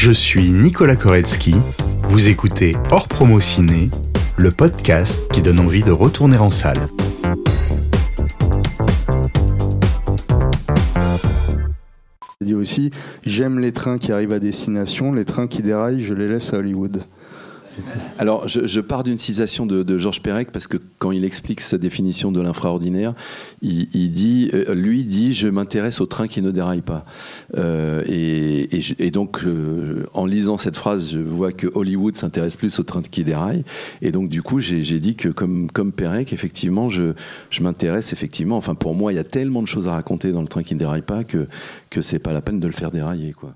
Je suis Nicolas Koretsky. Vous écoutez Hors Promo Ciné, le podcast qui donne envie de retourner en salle. dit aussi j'aime les trains qui arrivent à destination, les trains qui déraillent, je les laisse à Hollywood. Alors, je, pars d'une citation de, Georges Perec parce que quand il explique sa définition de l'infraordinaire, il, dit, euh, lui dit, je m'intéresse aux trains qui ne déraillent pas. Euh, et, donc, en lisant cette phrase, je vois que Hollywood s'intéresse plus aux trains qui déraillent. Et donc, du coup, j'ai dit que comme comme Perec, effectivement, je, je m'intéresse effectivement. Enfin, pour moi, il y a tellement de choses à raconter dans le train qui ne déraille pas que que c'est pas la peine de le faire dérailler, quoi.